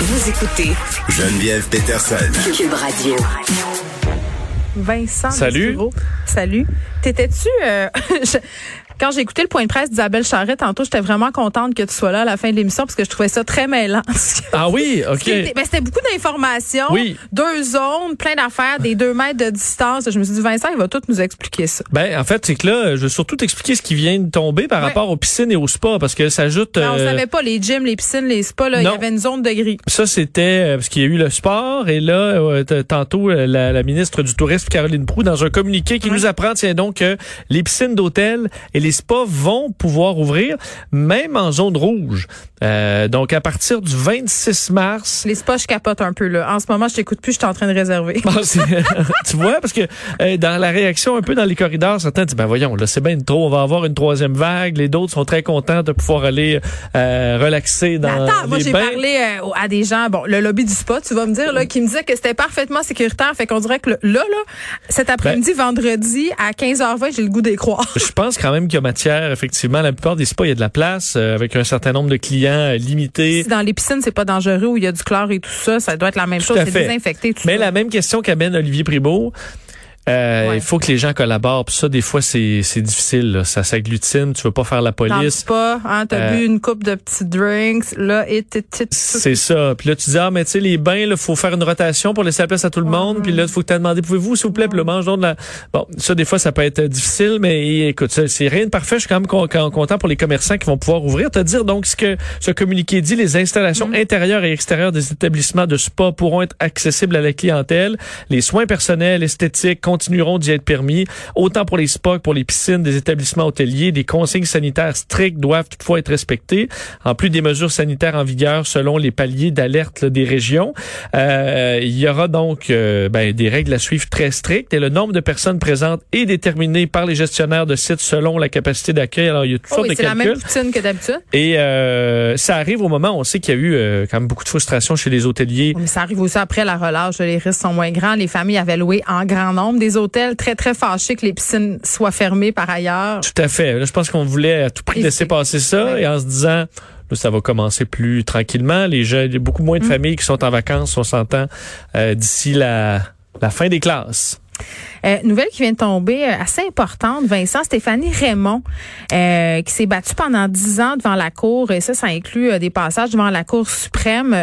Vous écoutez Geneviève Peterson. Cube Radio. Vincent Salut. Salut. T'étais-tu... euh, Quand j'ai écouté le point de presse d'Isabelle Charrette tantôt, j'étais vraiment contente que tu sois là à la fin de l'émission parce que je trouvais ça très mêlant. Ah oui, OK. C'était ben, c'était beaucoup d'informations, Oui. deux zones, plein d'affaires, des deux mètres de distance. Je me suis dit, Vincent, il va tout nous expliquer ça. Ben, en fait, c'est que là, je veux surtout t'expliquer ce qui vient de tomber par Ouais. rapport aux piscines et aux spas, parce que ça ajoute... Non, on euh, savait pas, les gyms, les piscines, les spas, là, il y avait une zone de gris. Ça, c'était euh, parce qu'il y a eu le sport et là, euh, tantôt, euh, la, la ministre du Tourisme, Caroline Proux, dans un communiqué qui nous apprend, tiens donc, que les piscines d'hôtel et les spas vont pouvoir ouvrir, même en zone rouge. Euh, donc, à partir du 26 mars, Les spas, je capote un peu, là. En ce moment, je t'écoute plus, je suis en train de réserver. Bon, tu vois, parce que euh, dans la réaction un peu dans les corridors, certains disent, ben voyons, là, c'est bien trop, on va avoir une troisième vague. Les d'autres sont très contents de pouvoir aller euh, relaxer dans attends, moi les j'ai bains. parlé euh, à des gens, bon, le lobby du spa, tu vas me dire, là, qui me disait que c'était parfaitement sécuritaire. Fait qu'on dirait que là, là, cet Ben après-midi, vendredi, à 15h20, j'ai le goût d'y croire. Je pense quand même qu'il matière, effectivement. La plupart des spas, il y a de la place, euh, avec un certain nombre de clients euh, limités. Si dans les piscines, c'est pas dangereux, où il y a du chlore et tout ça, ça doit être la même Tout chose, c'est désinfecté, tout Mais ça. la même question qu'amène Olivier Pribeau. Euh, Ouais. Il faut que les gens collaborent. Puis ça, des fois, c'est c'est difficile. là. Ça s'agglutine. Tu veux pas faire la police. spa, hein, t'as Euh, bu une coupe de petits drinks, là, et C'est ça. Puis là, tu dis, ah, mais tu sais, les bains, il faut faire une rotation pour laisser la place à tout le monde. Puis là, il faut que tu demandé, pouvez-vous, s'il vous plaît, puis le mange donc de la... Bon, ça, des fois, ça peut être difficile, mais écoute, c'est rien de parfait. Je suis quand même con- con- content pour les commerçants qui vont pouvoir ouvrir. Te dire, donc, ce que ce communiqué dit, les installations intérieures et extérieures des établissements de spa pourront être accessibles à la clientèle. Les soins personnels, esthétiques continueront d'y être permis, autant pour les spas que pour les piscines des établissements hôteliers. Des consignes sanitaires strictes doivent toutefois être respectées, en plus des mesures sanitaires en vigueur selon les paliers d'alerte des régions. Euh, il y aura donc euh, ben, des règles à suivre très strictes et le nombre de personnes présentes est déterminé par les gestionnaires de sites selon la capacité d'accueil. Alors, il y a toutes Oh sortes de c'est la calculs. même poutine que d'habitude. Et euh, ça arrive au moment où on sait qu'il y a eu quand même beaucoup de frustration chez les hôteliers. Mais ça arrive aussi après la relâche, les risques sont moins grands. Les familles avaient loué en grand nombre des hôtels, très, très fâchés que les piscines soient fermées par ailleurs. Tout à fait. Là, je pense qu'on voulait à tout prix laisser passer ça Ouais. et en se disant là, ça va commencer plus tranquillement. Les jeunes, il y a beaucoup moins de Mm. familles qui sont en vacances, on s'entend, euh, d'ici la, la fin des classes. Euh, nouvelle qui vient de tomber, euh, assez importante, Vincent, Stéphanie Raymond, euh, qui s'est battue pendant dix ans devant la Cour, et ça, ça inclut des passages devant la Cour suprême,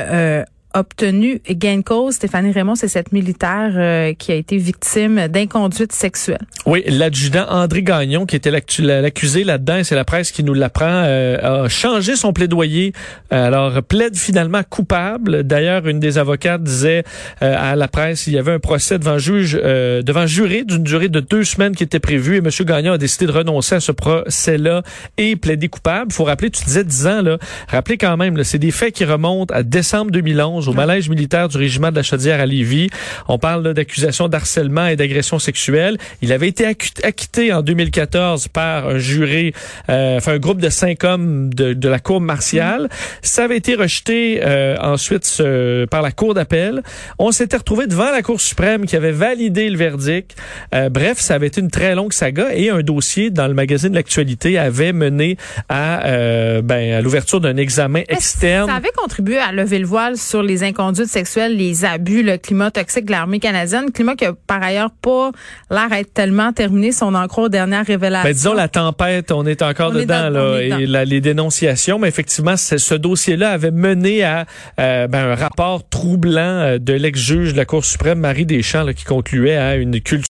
obtenu gain de cause. Stéphanie Raymond, c'est cette militaire euh, qui a été victime d'inconduite sexuelle. Oui, l'adjudant André Gagnon, qui était l'accusé là-dedans, c'est la presse qui nous l'apprend, euh, a changé son plaidoyer. Euh, alors, plaide finalement coupable. D'ailleurs, une des avocates disait euh, à la presse, il y avait un procès devant juge, euh, devant juré d'une durée de deux semaines qui était prévue, et M. Gagnon a décidé de renoncer à ce procès-là et plaider coupable. faut rappeler, tu disais 10 ans, là. Rappelez quand même, c'est des faits qui remontent à décembre 2011 au manège militaire du régiment de la Chaudière à Lévis. On parle d'accusations d'harcèlement et d'agression sexuelle. Il avait été acquitté en 2014 par un juré, euh, enfin un groupe de cinq hommes de, de la cour martiale. Ça avait été rejeté euh, ensuite ce- par la cour d'appel. On s'était retrouvé devant la cour suprême qui avait validé le verdict. Euh, bref, ça avait été une très longue saga et un dossier dans le magazine L'actualité avait mené à, euh, ben, à l'ouverture d'un examen externe. Ça avait contribué à lever le voile sur les inconduites sexuelles, les abus, le climat toxique de l'armée canadienne, climat qui a par ailleurs pas l'air d'être tellement terminé si on en croit aux dernières révélations. Ben, disons la tempête, on est encore On est dedans dans- là, et la- les dénonciations, mais effectivement, ce dossier-là avait mené à euh, ben, un rapport troublant euh, de l'ex-juge de la Cour suprême Marie Deschamps là, qui concluait à une culture